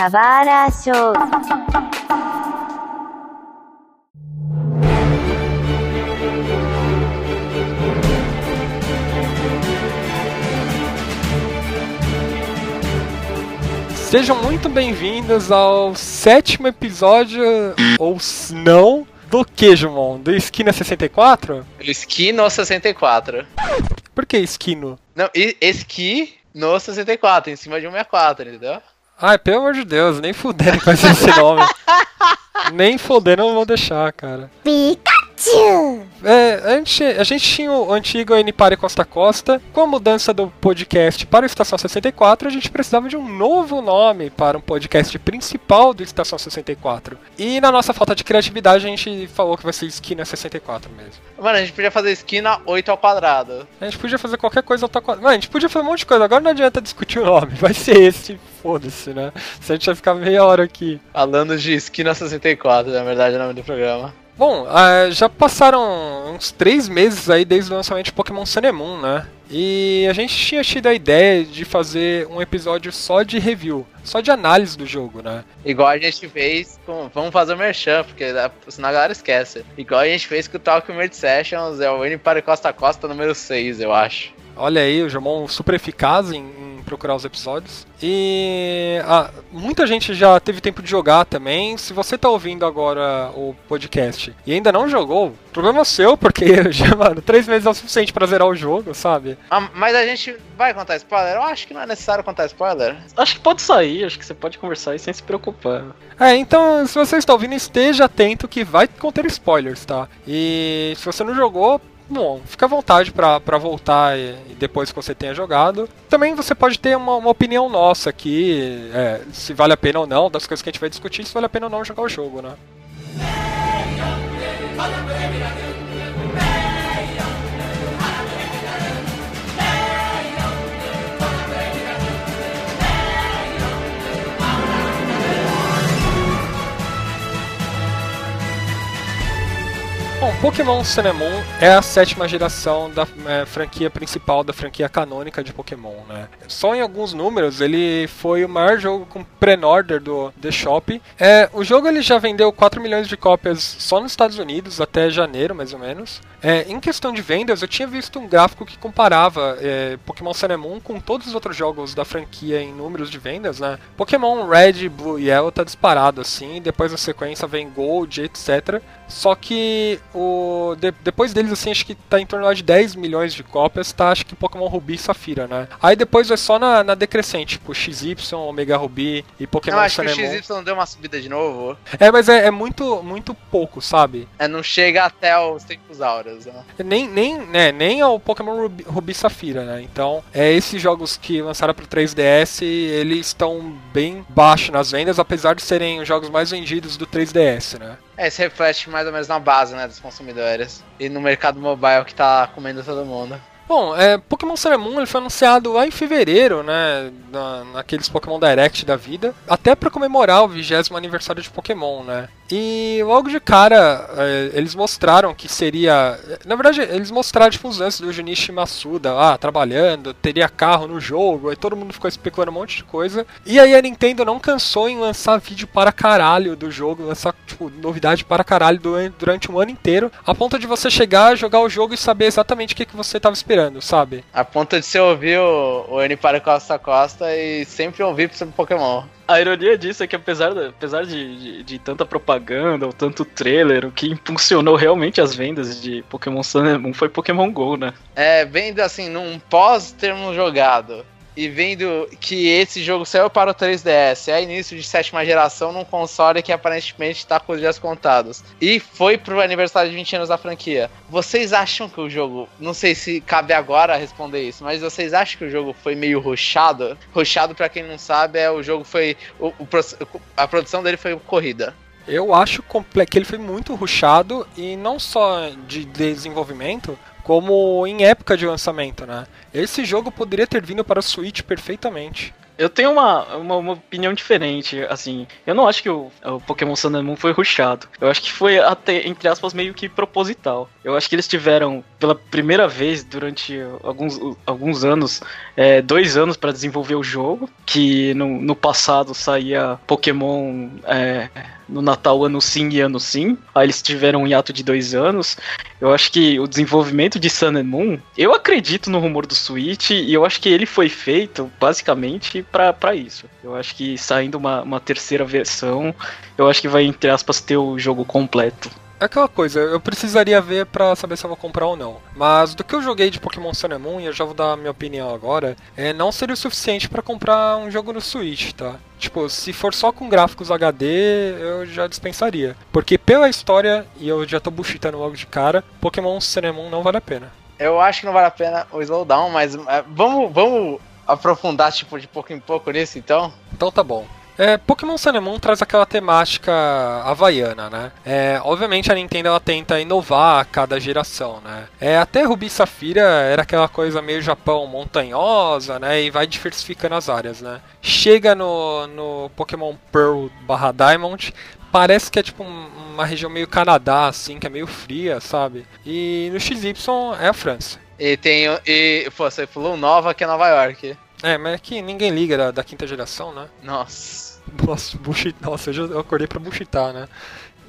Kawara Show. Sejam muito bem-vindos ao sétimo episódio, ou não, do Queijumon, do Esquina 64? Esqui no 64. Por que Esquino? Não, e- esqui no 64, em cima de um 64, entendeu? Ai, pelo amor de Deus, nem fudendo com esse nome. nem fudendo eu vou deixar, cara. Pikachu! É, a gente, a gente tinha o antigo N-Pare Costa Costa. Com a mudança do podcast para o Estação 64, a gente precisava de um novo nome para um podcast principal do Estação 64. E na nossa falta de criatividade, a gente falou que vai ser Esquina 64 mesmo. Mano, a gente podia fazer esquina 8 ao quadrado. A gente podia fazer qualquer coisa outra coisa. Mano, a gente podia fazer um monte de coisa. Agora não adianta discutir o nome. Vai ser esse, foda-se, né? Se a gente vai ficar meia hora aqui. Falando de esquina 64, na verdade, é o nome do programa. Bom, ah, já passaram uns três meses aí desde o lançamento de Pokémon Sun and Moon, né? E a gente tinha tido a ideia de fazer um episódio só de review, só de análise do jogo, né? Igual a gente fez com. Vamos fazer o merchan, porque senão a galera esquece. Igual a gente fez com o Talk Merge Sessions, é o N para Costa a Costa número 6, eu acho. Olha aí, o Jomon super eficaz em procurar os episódios. E ah, muita gente já teve tempo de jogar também. Se você tá ouvindo agora o podcast e ainda não jogou, problema seu, porque já, mano, três meses é o suficiente pra zerar o jogo, sabe? Ah, mas a gente vai contar spoiler? Eu acho que não é necessário contar spoiler. Acho que pode sair, acho que você pode conversar aí sem se preocupar. É, então, se você está ouvindo, esteja atento que vai conter spoilers, tá? E se você não jogou, bom, fica à vontade pra voltar e, e depois que você tenha jogado. Também você pode ter uma, uma opinião nossa aqui, é, se vale a pena ou não, das coisas que a gente vai discutir, se vale a pena ou não jogar o jogo, né? Bom, Pokémon Moon é a sétima geração da é, franquia principal da franquia canônica de Pokémon, né? Só em alguns números ele foi o maior jogo com pre-order do The Shop. É, o jogo ele já vendeu 4 milhões de cópias só nos Estados Unidos até janeiro, mais ou menos. É, em questão de vendas, eu tinha visto um gráfico que comparava é, Pokémon Moon com todos os outros jogos da franquia em números de vendas, né? Pokémon Red, Blue e Yellow tá disparado assim, depois na sequência vem Gold, etc. Só que o de- depois deles, assim, acho que tá em torno de 10 milhões de cópias, tá? Acho que Pokémon Ruby e Safira, né? Aí depois vai só na, na decrescente, tipo XY, Omega Ruby e Pokémon eu acho que o. XY deu uma subida de novo. É, mas é, é muito, muito pouco, sabe? É, não chega até os tempos áureos. Né? Nem, nem, né, nem ao Pokémon Ruby, Ruby e Safira, né? Então, é, esses jogos que lançaram pro 3DS, eles estão bem baixos nas vendas, apesar de serem os jogos mais vendidos do 3DS, né? É, isso reflete mais ou menos na base, né, dos consumidores. E no mercado mobile que tá comendo todo mundo. Bom, é, Pokémon Moon ele foi anunciado lá em fevereiro, né, na, naqueles Pokémon Direct da vida, até pra comemorar o 20 aniversário de Pokémon, né. E logo de cara, é, eles mostraram que seria... Na verdade, eles mostraram, tipo, os lances do Junichi Masuda lá, trabalhando, teria carro no jogo, aí todo mundo ficou especulando um monte de coisa. E aí a Nintendo não cansou em lançar vídeo para caralho do jogo, lançar, tipo, novidade para caralho du- durante um ano inteiro, a ponto de você chegar, jogar o jogo e saber exatamente o que, que você tava esperando, sabe? A ponto de você ouvir o, o N para Costa Costa e sempre ouvir sobre Pokémon. A ironia disso é que apesar, da- apesar de, de, de tanta propaganda ou tanto trailer, o que impulsionou realmente as vendas de Pokémon Sun and Moon foi Pokémon GO, né? É, vendo assim, num pós termos jogado. E vendo que esse jogo saiu para o 3DS, é início de sétima geração num console que aparentemente tá com os dias contados. E foi pro aniversário de 20 anos da franquia. Vocês acham que o jogo, não sei se cabe agora responder isso, mas vocês acham que o jogo foi meio rushado? Rushado, pra quem não sabe, é o jogo foi. O, o a produção dele foi corrida. Eu acho que ele foi muito rushado e não só de desenvolvimento, como em época de lançamento, né? Esse jogo poderia ter vindo para o Switch perfeitamente. Eu tenho uma, uma, uma, opinião diferente, assim. Eu não acho que o, o Pokémon Sun and Moon foi ruxado. Eu acho que foi até, entre aspas, meio que proposital. Eu acho que eles tiveram, pela primeira vez durante alguns, alguns anos, é, dois anos para desenvolver o jogo. Que no, no passado saía Pokémon. É, no Natal ano sim e ano sim. Aí eles tiveram um hiato de dois anos. Eu acho que o desenvolvimento de Sun and Moon, eu acredito no rumor do Switch e eu acho que ele foi feito basicamente para isso. Eu acho que saindo uma, uma terceira versão, eu acho que vai, entre aspas, ter o jogo completo. É aquela coisa, eu precisaria ver para saber se eu vou comprar ou não. Mas do que eu joguei de Pokémon Sun and Moon, e eu já vou dar a minha opinião agora, é, não seria o suficiente para comprar um jogo no Switch, tá? Tipo, se for só com gráficos HD, eu já dispensaria. Porque pela história, e eu já tô buchitando logo de cara, Pokémon Sun and Moon não vale a pena. Eu acho que não vale a pena o slowdown, mas é, vamos, vamos aprofundar, tipo, de pouco em pouco nisso, então? Então tá bom. É, Pokémon Moon traz aquela temática havaiana, né? É, obviamente a Nintendo ela tenta inovar a cada geração, né? É, até Ruby e Safira era aquela coisa meio Japão montanhosa, né? E vai diversificando as áreas, né? Chega no, no Pokémon Pearl barra Diamond, parece que é tipo uma região meio Canadá, assim, que é meio fria, sabe? E no XY é a França. E tem. E, pô, você falou nova que é Nova York. É, mas é que ninguém liga da, da quinta geração, né? Nossa. Nossa, nossa, já, eu acordei pra buchitar, né?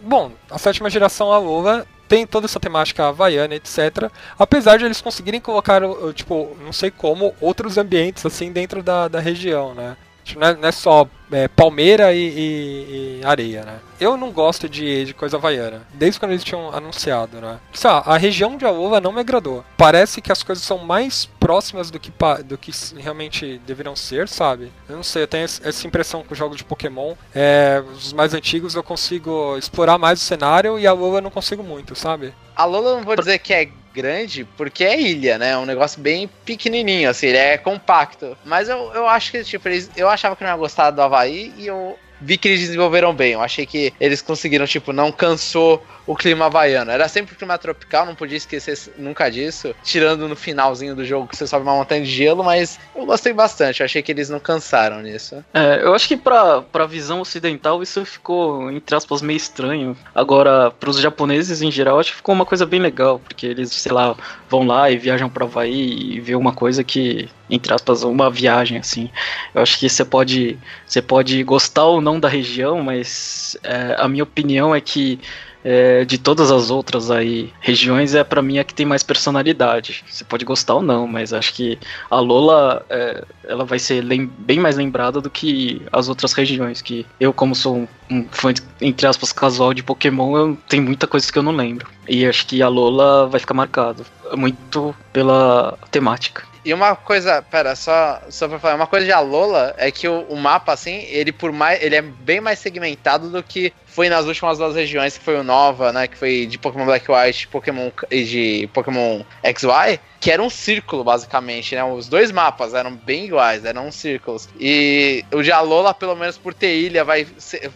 Bom, a sétima geração Alola tem toda essa temática havaiana, etc. Apesar de eles conseguirem colocar, tipo, não sei como, outros ambientes assim dentro da, da região, né? Tipo, não é, não é só é, palmeira e, e, e, areia, né? Eu não gosto de, de coisa havaiana, desde quando eles tinham anunciado, né? Sei a região de Alola não me agradou. Parece que as coisas são mais próximas do que, do que realmente deveriam ser, sabe? Eu não sei, eu tenho essa impressão com jogos de Pokémon. É, os mais antigos eu consigo explorar mais o cenário e a Alola eu não consigo muito, sabe? A Lola eu não vou dizer que é grande porque é ilha, né? É um negócio bem pequenininho, assim, ele é compacto. Mas eu, eu acho que, tipo, eles, eu achava que não ia gostar do Havaí e eu vi que eles desenvolveram bem. Eu achei que eles conseguiram, tipo, não cansou o clima havaiano. Era sempre o clima tropical, não podia esquecer nunca disso. Tirando no finalzinho do jogo que você sobe uma montanha de gelo, mas eu gostei bastante. Achei que eles não cansaram nisso. É, eu acho que pra, pra visão ocidental isso ficou, entre aspas, meio estranho. Agora, pros japoneses em geral, acho que ficou uma coisa bem legal, porque eles, sei lá, vão lá e viajam pra Havaí e vê uma coisa que, entre aspas, uma viagem, assim. Eu acho que você pode, você pode gostar ou não da região, mas é, a minha opinião é que é, de todas as outras aí regiões é para mim a que tem mais personalidade. Você pode gostar ou não, mas acho que a Lola é, ela vai ser bem mais lembrada do que as outras regiões. Que eu, como sou um, fã entre aspas casual de Pokémon, eu, tem muita coisa que eu não lembro. E acho que a Lola vai ficar marcado muito pela temática. E uma coisa, pera, só, só pra falar, uma coisa de Alola é que o, o, mapa, assim, ele por mais. ele é bem mais segmentado do que foi nas últimas duas regiões, que foi o Nova, né? Que foi de Pokémon Black White Pokémon, e de Pokémon XY, que era um círculo, basicamente, né? Os dois mapas eram bem iguais, eram círculos. E o de Alola, pelo menos por ter ilha, vai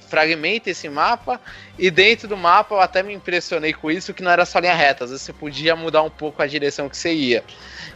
fragmenta esse mapa. E dentro do mapa eu até me impressionei com isso, que não era só linha reta, às vezes você podia mudar um pouco a direção que você ia.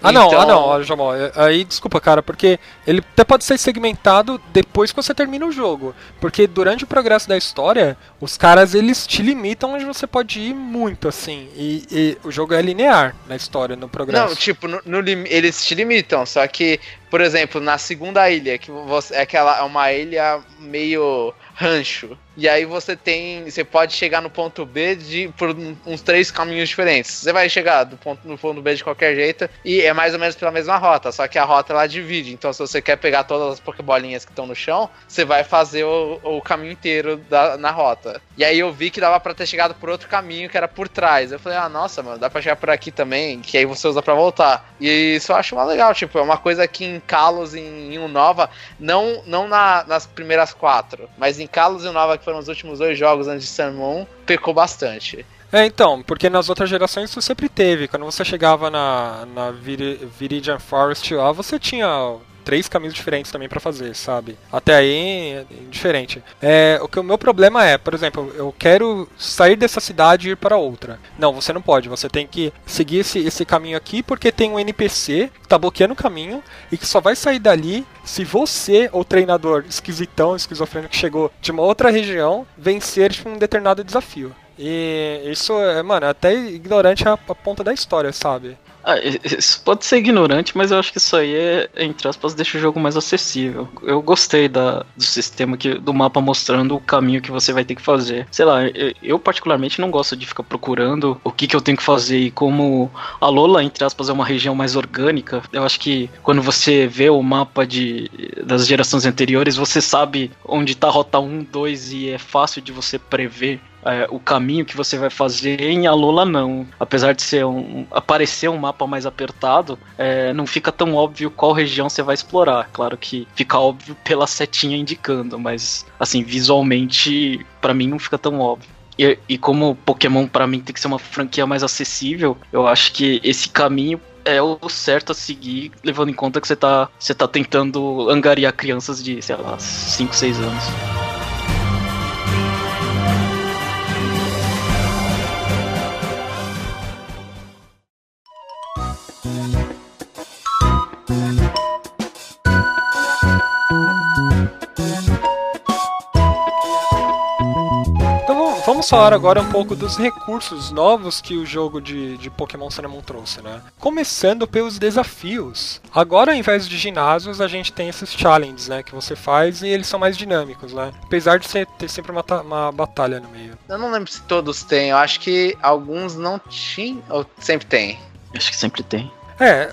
Ah então... não, ah não, olha, Jamal, é, aí desculpa, cara, porque ele até pode ser segmentado depois que você termina o jogo. Porque durante o progresso da história, os caras eles te limitam onde você pode ir muito, assim. E, e o jogo é linear na história, no progresso. Não, tipo, no, no, eles te limitam, só que, por exemplo, na segunda ilha, que você, é aquela é uma ilha meio rancho. E aí você tem. Você pode chegar no ponto B de, por uns três caminhos diferentes. Você vai chegar do ponto, no ponto B de qualquer jeito. E é mais ou menos pela mesma rota. Só que a rota ela divide. Então, se você quer pegar todas as pokebolinhas que estão no chão, você vai fazer o, o caminho inteiro da, na rota. E aí eu vi que dava pra ter chegado por outro caminho que era por trás. Eu falei, ah, nossa, mano, dá pra chegar por aqui também. Que aí você usa pra voltar. E isso eu acho uma legal. Tipo, é uma coisa que em Kalos, em, em Unova, não, não na, nas primeiras quatro, mas em Kalos e Unova, que foram os últimos dois jogos antes de Sun Moon, pecou bastante. É, então, porque nas outras gerações isso sempre teve. Quando você chegava na, na Vir Viridian Forest lá, você tinha três caminhos diferentes também pra fazer, sabe? Até aí é diferente. É, o que o meu problema é, por exemplo, eu quero sair dessa cidade e ir para outra. Não, você não pode. Você tem que seguir esse, esse caminho aqui porque tem um NPC que tá bloqueando o caminho e que só vai sair dali se você, o treinador esquisitão, esquizofrênico que chegou de uma outra região, vencer tipo, um determinado desafio. E isso, é, mano, é até ignorante a ponta da história, sabe? Ah, isso pode ser ignorante, mas eu acho que isso aí é, entre aspas, deixa o jogo mais acessível. Eu gostei da, do sistema que, do mapa mostrando o caminho que você vai ter que fazer. Sei lá, eu, eu particularmente não gosto de ficar procurando o que, que eu tenho que fazer. E como a Lola, entre aspas, é uma região mais orgânica, eu acho que quando você vê o mapa de, das gerações anteriores, você sabe onde tá a rota 1, 2 e é fácil de você prever é, o caminho que você vai fazer em Alola não. Apesar de ser um, aparecer um mapa mais apertado, é, não fica tão óbvio qual região você vai explorar. Claro que fica óbvio pela setinha indicando, mas assim, visualmente para mim não fica tão óbvio. E, e como Pokémon para mim tem que ser uma franquia mais acessível, eu acho que esse caminho é o certo a seguir, levando em conta que você tá, você tá tentando angariar crianças de, sei lá, 5, 6 anos. Falar agora um pouco dos recursos novos que o jogo de, de Pokémon Cinnamon trouxe, né? Começando pelos desafios. Agora, ao invés de ginásios, a gente tem esses challenges, né? Que você faz e eles são mais dinâmicos, né? Apesar de ser, ter sempre uma, uma batalha no meio. Eu não lembro se todos têm, eu acho que alguns não tinham, ou sempre tem. Acho que sempre tem. É,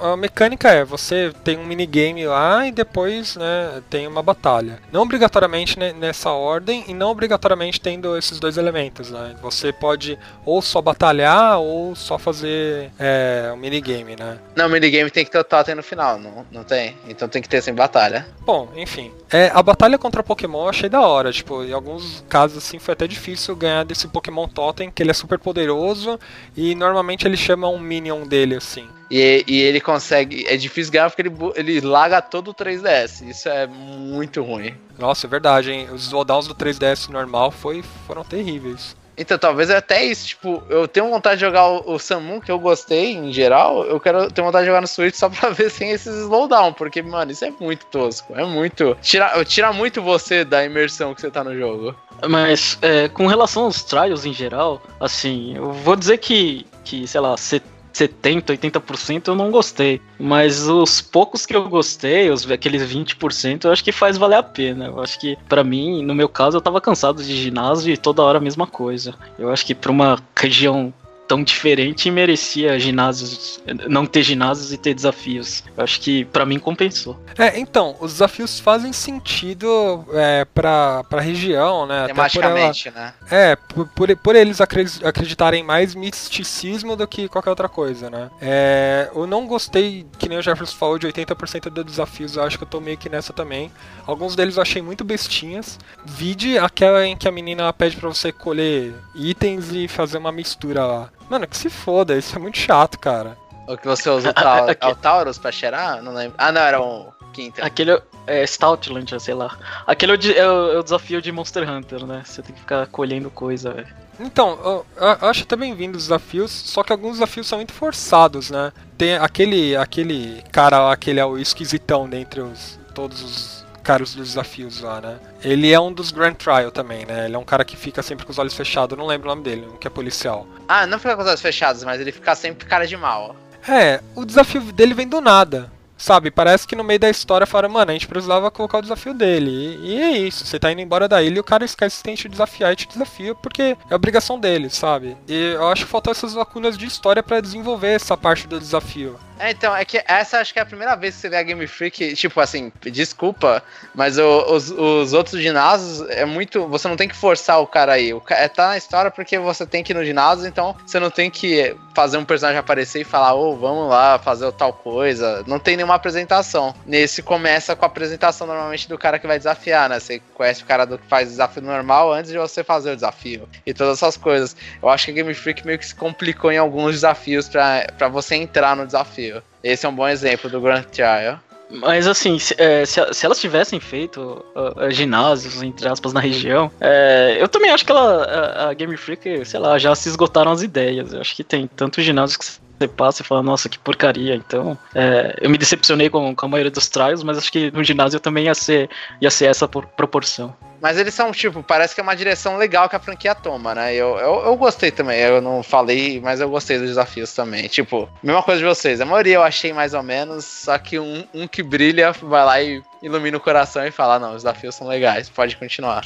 a mecânica é, você tem um minigame lá e depois né, tem uma batalha. Não obrigatoriamente nessa ordem e não obrigatoriamente tendo esses dois elementos. Né? Você pode ou só batalhar ou só fazer é, um minigame, né? Não, o minigame tem que ter o totem no final, não, não tem? Então tem que ter sem batalha. Bom, enfim. É, a batalha contra Pokémon eu achei da hora. Tipo, em alguns casos assim foi até difícil ganhar desse Pokémon Totem, que ele é super poderoso e normalmente ele chama um Minion dele, assim. E, e, ele consegue. É difícil ganhar porque ele, ele laga todo o 3DS. Isso é muito ruim. Nossa, é verdade, hein? Os slowdowns do 3DS normal foi, foram terríveis. Então, talvez é até isso. Tipo, eu tenho vontade de jogar o, o Samun, que eu gostei em geral. Eu quero ter vontade de jogar no Switch só pra ver sem esses slowdown. Porque, mano, isso é muito tosco. É muito. Tira, tira muito você da imersão que você tá no jogo. Mas, é, com relação aos trials em geral, assim, eu vou dizer que, que sei lá, 70, 80% eu não gostei. Mas os poucos que eu gostei, os, aqueles 20%, eu acho que faz valer a pena. Eu acho que, para mim, no meu caso, eu tava cansado de ginásio e toda hora a mesma coisa. Eu acho que pra uma região tão diferente e merecia ginásios, não ter ginásios e ter desafios. Eu acho que para mim compensou. É, então, os desafios fazem sentido é, pra, pra região, né? Tematicamente, ela, né? É, por, por, por, eles acreditarem mais misticismo do que qualquer outra coisa, né? É, eu não gostei, que nem o Jefferson falou, de 80% dos desafios, eu acho que eu tô meio que nessa também. Alguns deles eu achei muito bestinhas. Vide aquela em que a menina pede para você colher itens e fazer uma mistura lá. Mano, que se foda, isso é muito chato, cara. O que você usa o, Taur é o Taurus pra cheirar? Não lembro. Ah, não, era um quinto. Aquele é Stoutland, sei lá. Aquele é o, é, o, é o, desafio de Monster Hunter, né? Você tem que ficar colhendo coisa, velho. Então, eu, eu acho até bem-vindo os desafios, só que alguns desafios são muito forçados, né? Tem aquele, aquele cara lá, aquele é o esquisitão dentre os, todos os caras dos desafios lá, né? Ele é um dos Grand Trial também, né? Ele é um cara que fica sempre com os olhos fechados, eu não lembro o nome dele, um que é policial. Ah, não fica com os olhos fechados, mas ele fica sempre cara de mal. É, o desafio dele vem do nada. Sabe, parece que no meio da história fala, mano, a gente precisava colocar o desafio dele. E, e é isso, você tá indo embora da ilha e o cara esquece que tem que te desafiar e te desafia porque é obrigação dele, sabe? E eu acho que faltou essas lacunas de história para desenvolver essa parte do desafio. É, então, é que essa acho que é a primeira vez que você vê a Game Freak, tipo assim, desculpa, mas o, os, os outros ginásios é muito. Você não tem que forçar o cara aí. O é, tá na história porque você tem que ir no ginásio, então você não tem que fazer um personagem aparecer e falar, ô, oh, vamos lá fazer tal coisa. Não tem nenhuma apresentação. Nesse começa com a apresentação normalmente do cara que vai desafiar, né? Você conhece o cara do que faz desafio normal antes de você fazer o desafio. E todas essas coisas. Eu acho que a Game Freak meio que se complicou em alguns desafios para você entrar no desafio. Esse é um bom exemplo do Grand Trial. Mas assim, se, é, se, se, elas tivessem feito uh, ginásios, entre aspas, na região, é, eu também acho que ela, a, a, Game Freak, sei lá, já se esgotaram as ideias. Eu acho que tem tantos ginásios que você passa e fala, nossa, que porcaria. Então, é, eu me decepcionei com, com a maioria dos trials, mas acho que no ginásio também ia ser, ia ser essa proporção. Mas eles são, tipo, parece que é uma direção legal que a franquia toma, né? Eu, eu, eu gostei também. Eu não falei, mas eu gostei dos desafios também. Tipo, mesma coisa de vocês. A maioria eu achei mais ou menos, só que um, um que brilha vai lá e ilumina o coração e fala: não, os desafios são legais, pode continuar.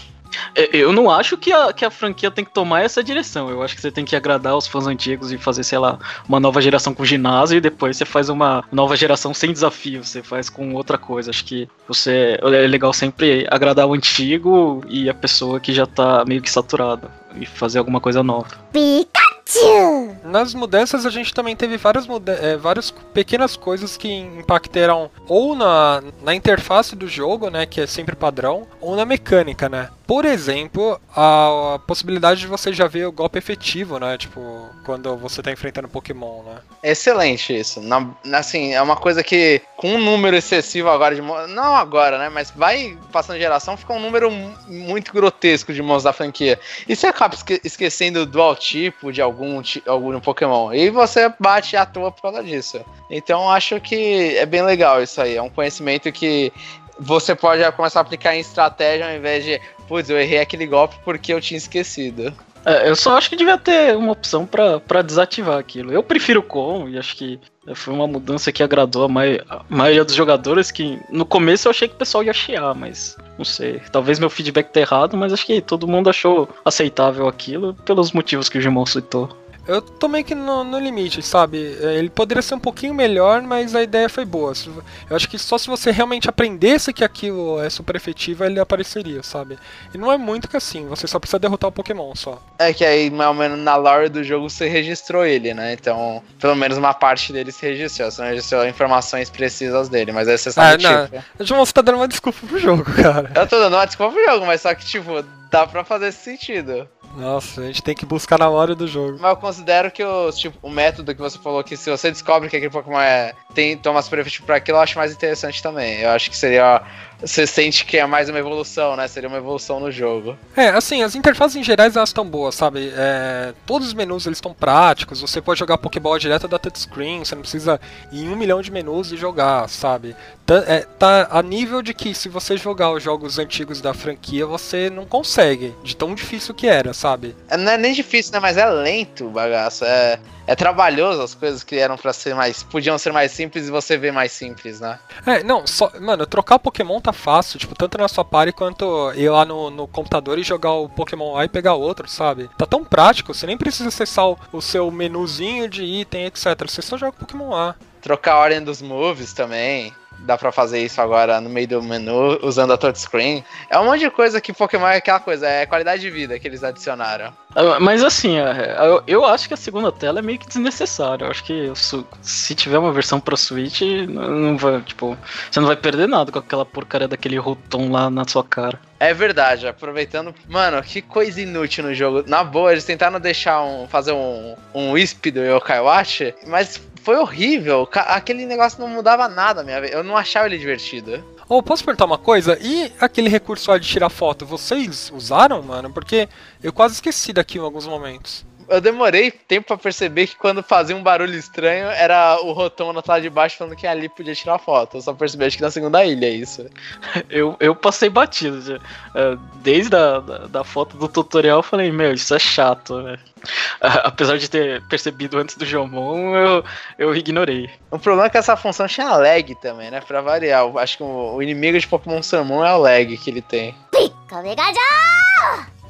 É, eu não acho que a, que a franquia tem que tomar essa direção. Eu acho que você tem que agradar os fãs antigos e fazer, sei lá, uma nova geração com ginásio e depois você faz uma nova geração sem desafio, você faz com outra coisa. Acho que você é legal sempre agradar o antigo e a pessoa que já tá meio que saturada e fazer alguma coisa nova. Pikachu! Nas mudanças a gente também teve várias, é, várias pequenas coisas que impactaram ou na, na interface do jogo, né, que é sempre padrão, ou na mecânica, né. Por exemplo, a, a, possibilidade de você já ver o golpe efetivo, né? Tipo, quando você tá enfrentando Pokémon, né? Excelente isso. Na, assim, é uma coisa que, com um número excessivo agora de Não agora, né? Mas vai passando geração, fica um número muito grotesco de mãos da franquia. E você acaba esque esquecendo do tipo de algum, algum Pokémon. E você bate à toa por causa disso. Então acho que é bem legal isso aí. É um conhecimento que você pode começar a aplicar em estratégia ao invés de, putz, eu errei aquele golpe porque eu tinha esquecido. É, eu só acho que devia ter uma opção para desativar aquilo. Eu prefiro o com e acho que foi uma mudança que agradou a, mai a, maioria dos jogadores. Que no começo eu achei que o pessoal ia chiar, mas não sei. Talvez meu feedback tá errado, mas acho que todo mundo achou aceitável aquilo pelos motivos que o Gimon citou. Eu tô meio que no, no, limite, sabe? É, ele poderia ser um pouquinho melhor, mas a ideia foi boa. Eu acho que só se você realmente aprendesse que aquilo é super efetivo, ele apareceria, sabe? E não é muito que assim, você só precisa derrotar o Pokémon só. É que aí, mais ou menos, na lore do jogo você registrou ele, né? Então, pelo menos uma parte dele se registrou. Você não registrou informações precisas dele, mas aí você sabe ah, tipo. João, você tá dando uma desculpa pro jogo, cara. Eu tô dando uma desculpa pro jogo, mas só que, tipo, dá pra fazer esse sentido. Nossa, a gente tem que buscar na hora do jogo. Mas eu considero que o, tipo, o método que você falou que se você descobre que aquele Pokémon é, tem, toma super efetivo pra aquilo, eu acho mais interessante também. Eu acho que seria você sente que é mais uma evolução, né? Seria uma evolução no jogo. É, assim, as interfaces em gerais elas estão boas, sabe? É, todos os menus eles estão práticos, você pode jogar Pokéball direto da touchscreen, você não precisa ir em um milhão de menus e jogar, sabe? Tá, é, tá a nível de que se você jogar os jogos antigos da franquia, você não consegue, de tão difícil que era, sabe? É, não é nem difícil, né? Mas é lento o bagaço. É, é trabalhoso as coisas que eram para ser mais. podiam ser mais simples e você vê mais simples, né? É, não, só. Mano, trocar Pokémon tá fácil, tipo, tanto na sua party quanto ir lá no, no computador e jogar o Pokémon lá e pegar outro, sabe? Tá tão prático, você nem precisa acessar o, o seu menuzinho de item, etc. Você só joga Pokémon lá. Trocar a ordem dos moves também dá para fazer isso agora no meio do menu, usando a touchscreen. É um monte de coisa que Pokémon é aquela coisa, é qualidade de vida que eles adicionaram. Ah, mas assim, é, eu acho que a segunda tela é meio que desnecessária. Eu acho que se tiver uma versão pra Switch, não vai, tipo, você não vai perder nada com aquela porcaria daquele rotom lá na sua cara. É verdade, aproveitando. Mano, que coisa inútil no jogo. Na boa, eles tentaram deixar um. fazer um, um Wisp do Yokai Watch, mas foi horrível. Aquele negócio não mudava nada, minha Eu não achava ele divertido. Ô, oh, posso perguntar uma coisa? E aquele recurso lá de tirar foto, vocês usaram, mano? Porque eu quase esqueci daqui em alguns momentos eu demorei tempo para perceber que quando fazia um barulho estranho era o Rotom na tela de baixo falando que ali podia tirar foto. Eu só percebi acho que na segunda ilha é isso. Eu, eu passei batido. Já. É, desde a da, da, foto do tutorial eu falei, meu, isso é chato, né? Apesar de ter percebido antes do Jomon, eu, eu ignorei. O problema é que essa função tinha lag também, né? Pra variar. Eu acho que o, o inimigo de Pokémon Summon é o lag que ele tem. Pica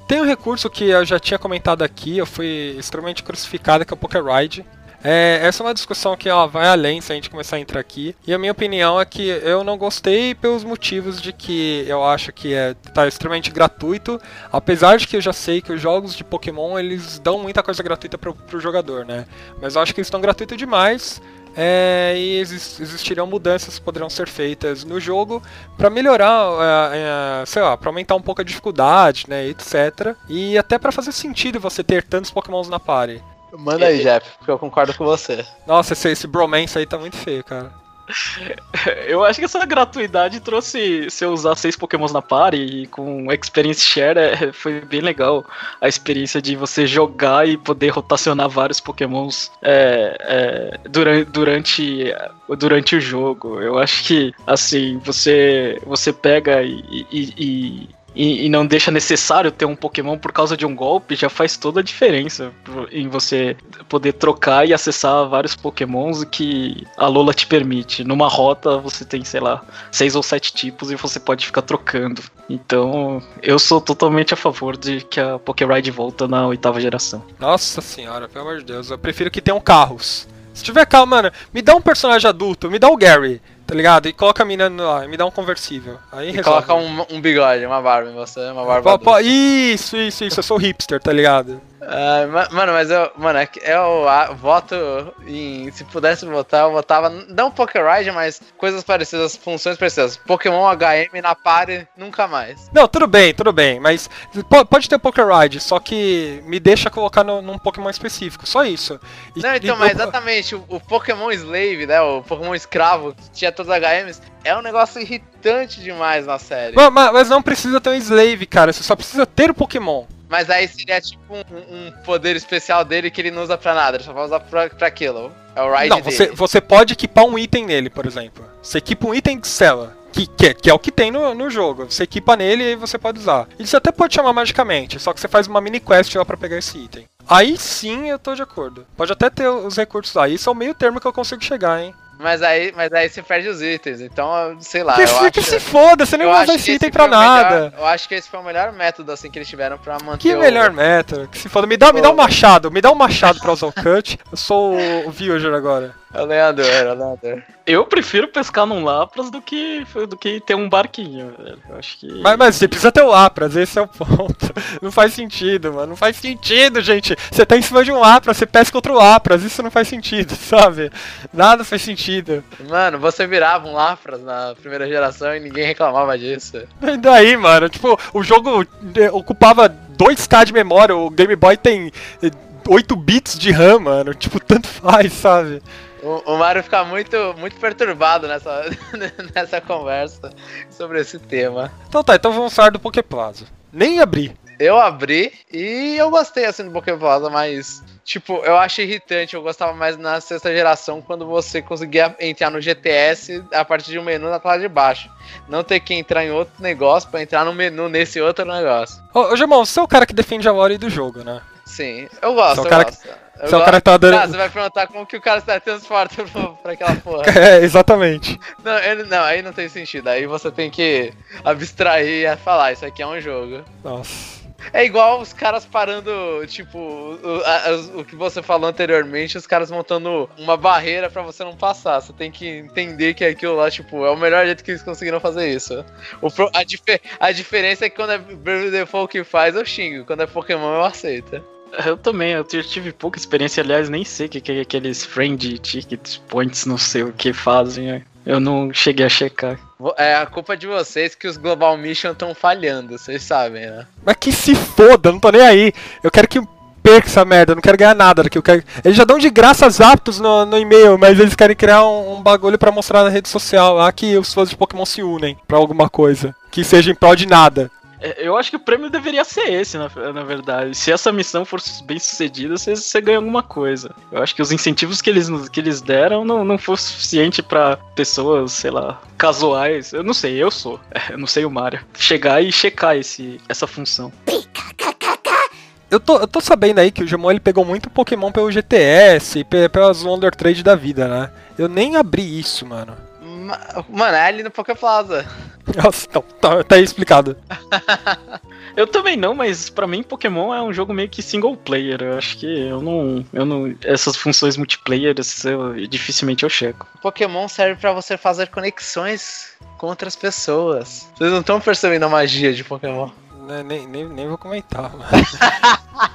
tem um recurso que eu já tinha comentado aqui, eu fui extremamente crucificado, que é o Poker Ride. É, essa é uma discussão que ela vai além se a gente começar a entrar aqui. E a minha opinião é que eu não gostei pelos motivos de que eu acho que é tá extremamente gratuito, apesar de que eu já sei que os jogos de Pokémon eles dão muita coisa gratuita pro, pro jogador, né? Mas eu acho que eles estão gratuitos demais é, e existirão mudanças que poderão ser feitas no jogo para melhorar, é, é, sei lá, para aumentar um pouco a dificuldade, né, etc. E até para fazer sentido você ter tantos Pokémons na party. Manda aí, Jeff, porque eu concordo com você. Nossa, esse, esse bromance aí tá muito feio, cara. Eu acho que essa gratuidade trouxe se eu usar seis pokémons na party e com experience share é, foi bem legal. A experiência de você jogar e poder rotacionar vários pokémons é, é, durante, durante, durante o jogo. Eu acho que, assim, você, você pega e, e, e e, e, não deixa necessário ter um Pokémon por causa de um golpe, já faz toda a diferença em você poder trocar e acessar vários Pokémons que a Lola te permite. Numa rota você tem, sei lá, seis ou sete tipos e você pode ficar trocando. Então, eu sou totalmente a favor de que a Pokéride volta na oitava geração. Nossa senhora, pelo amor de Deus, eu prefiro que tenham carros. Se tiver carro, mano, me dá um personagem adulto, me dá o Gary. Tá ligado? E coloca a mina lá, me dá um conversível. Aí E resolve. coloca um, um bigode, uma barba em você, uma barba. Isso, isso, isso, eu sou hipster, tá ligado? Ah, ma- mano, mas eu, mano, é eu ah, voto em. Se pudesse votar, eu votava. Não Pokéride, mas coisas parecidas, funções parecidas. Pokémon HM na party, nunca mais. Não, tudo bem, tudo bem, mas po- pode ter Poker Ride, só que me deixa colocar no- num Pokémon específico, só isso. E- Não, então, e- mas exatamente, o, o Pokémon Slave, né? O Pokémon escravo, que tinha todos os HMs, é um negócio irritante demais na série. Ma- ma- Mas não precisa ter um Slave, cara, você só precisa ter o Pokémon. Mas aí seria tipo um, um poder especial dele que ele não usa pra nada, ele só vai usar pra, pra aquilo. É o Ride Não, você, dele. você pode equipar um item nele, por exemplo. Você equipa um item de cela, que, que, é- que é o que tem no, no jogo. Você equipa nele e você pode usar. E você até pode chamar magicamente, só que você faz uma mini quest lá pra pegar esse item. Aí sim eu tô de acordo. Pode até ter os recursos lá. Isso é o meio termo que eu consigo chegar, hein? Mas aí, mas aí você perde os itens, então, sei lá, que eu se, acho... se foda, você nem vai usar que esse esse item pra o melhor- nada. eu acho que esse foi o melhor método assim que eles tiveram pra manter Que o... melhor método. Que se foda. Me dá, me dá um machado, me dá um machado pra usar o cut. Eu sou o, o Villager agora. É o Leandro, é o Leandro. Eu prefiro pescar num Lapras do que, do que ter um barquinho, velho. Eu acho que. Mas, mas você precisa ter o Lapras, esse é o ponto. Não faz sentido, mano. Não faz sentido, gente. Você tá em cima de um Lapras, você pesca outro Lapras. Isso não faz sentido, sabe? Nada faz sentido. Mano, você virava um Lafras na primeira geração e ninguém reclamava disso. E daí, mano? Tipo, o jogo eh, ocupava 2k de memória, o Game Boy tem eh, 8 bits de RAM, mano. Tipo, tanto faz, sabe? O, o Mario fica muito, muito perturbado nessa, nessa conversa sobre esse tema. Então tá, então vamos falar do Poképlaza. Nem abri. Eu abri e eu gostei assim do Pokémon Plaza, mas tipo, eu acho irritante. Eu gostava mais na sexta geração quando você conseguia entrar no GTS a partir de um menu na tela de baixo. Não ter que entrar em outro negócio pra entrar no menu nesse outro negócio. Ô, ô você é o cara que defende a lore do jogo, né? Sim, eu gosto, Você é o eu cara gosto. Eu o cara tá dando. Ah, você vai perguntar como que o cara se transporta pra, pra aquela porra. É, exatamente. Não, ele- não, aí não tem sentido. Aí você tem que abstrair e falar, isso aqui é um jogo. Nossa. É igual os caras parando, tipo, o, a- o que você falou anteriormente, os caras montando uma barreira pra você não passar. Você tem que entender que aquilo lá, tipo, é o melhor jeito que eles conseguiram fazer isso. O a, dife- a diferença é que quando é Bravely Default que faz, eu xingo. Quando é Pokémon, eu aceito. Eu também, eu tive- pouca experiência, aliás, nem sei o que, que é aqueles friend tickets, points, não sei o que fazem. Eu não cheguei a checar. É a culpa de vocês que os Global Mission estão falhando, vocês sabem, né? Mas que se foda, não tô nem aí. Eu quero que perca essa merda, eu não quero ganhar nada daqui. Eu quero... Eles já dão de graça as aptos no, no e-mail, mas eles querem criar um, um bagulho pra mostrar na rede social lá que os fãs de Pokémon se unem pra alguma coisa. Que seja em prol de nada. É, Eu acho que o prêmio deveria ser esse, na, na verdade. Se essa missão for bem sucedida, você, você ganha alguma coisa. Eu acho que os incentivos que eles, que eles deram não, não foi suficiente pra pessoas, sei lá, casuais. Eu não sei, eu sou. Eu não sei o Mario. Chegar e checar esse, essa função. Eu tô, eu tô sabendo aí que o Gemon ele pegou muito Pokémon pelo GTS, pe- pelas Wonder Trade da vida, né? Eu nem abri isso, mano. Ma- Mano, é ali no Poké Plaza. Nossa, então, tá, tá aí explicado. Eu também não, mas pra mim Pokémon é um jogo meio que single player. Eu acho que eu não, eu não essas funções multiplayer eu, dificilmente eu checo. Pokémon serve pra você fazer conexões com outras pessoas. Vocês não estão percebendo a magia de Pokémon. Né, Nem, nem, nem vou comentar,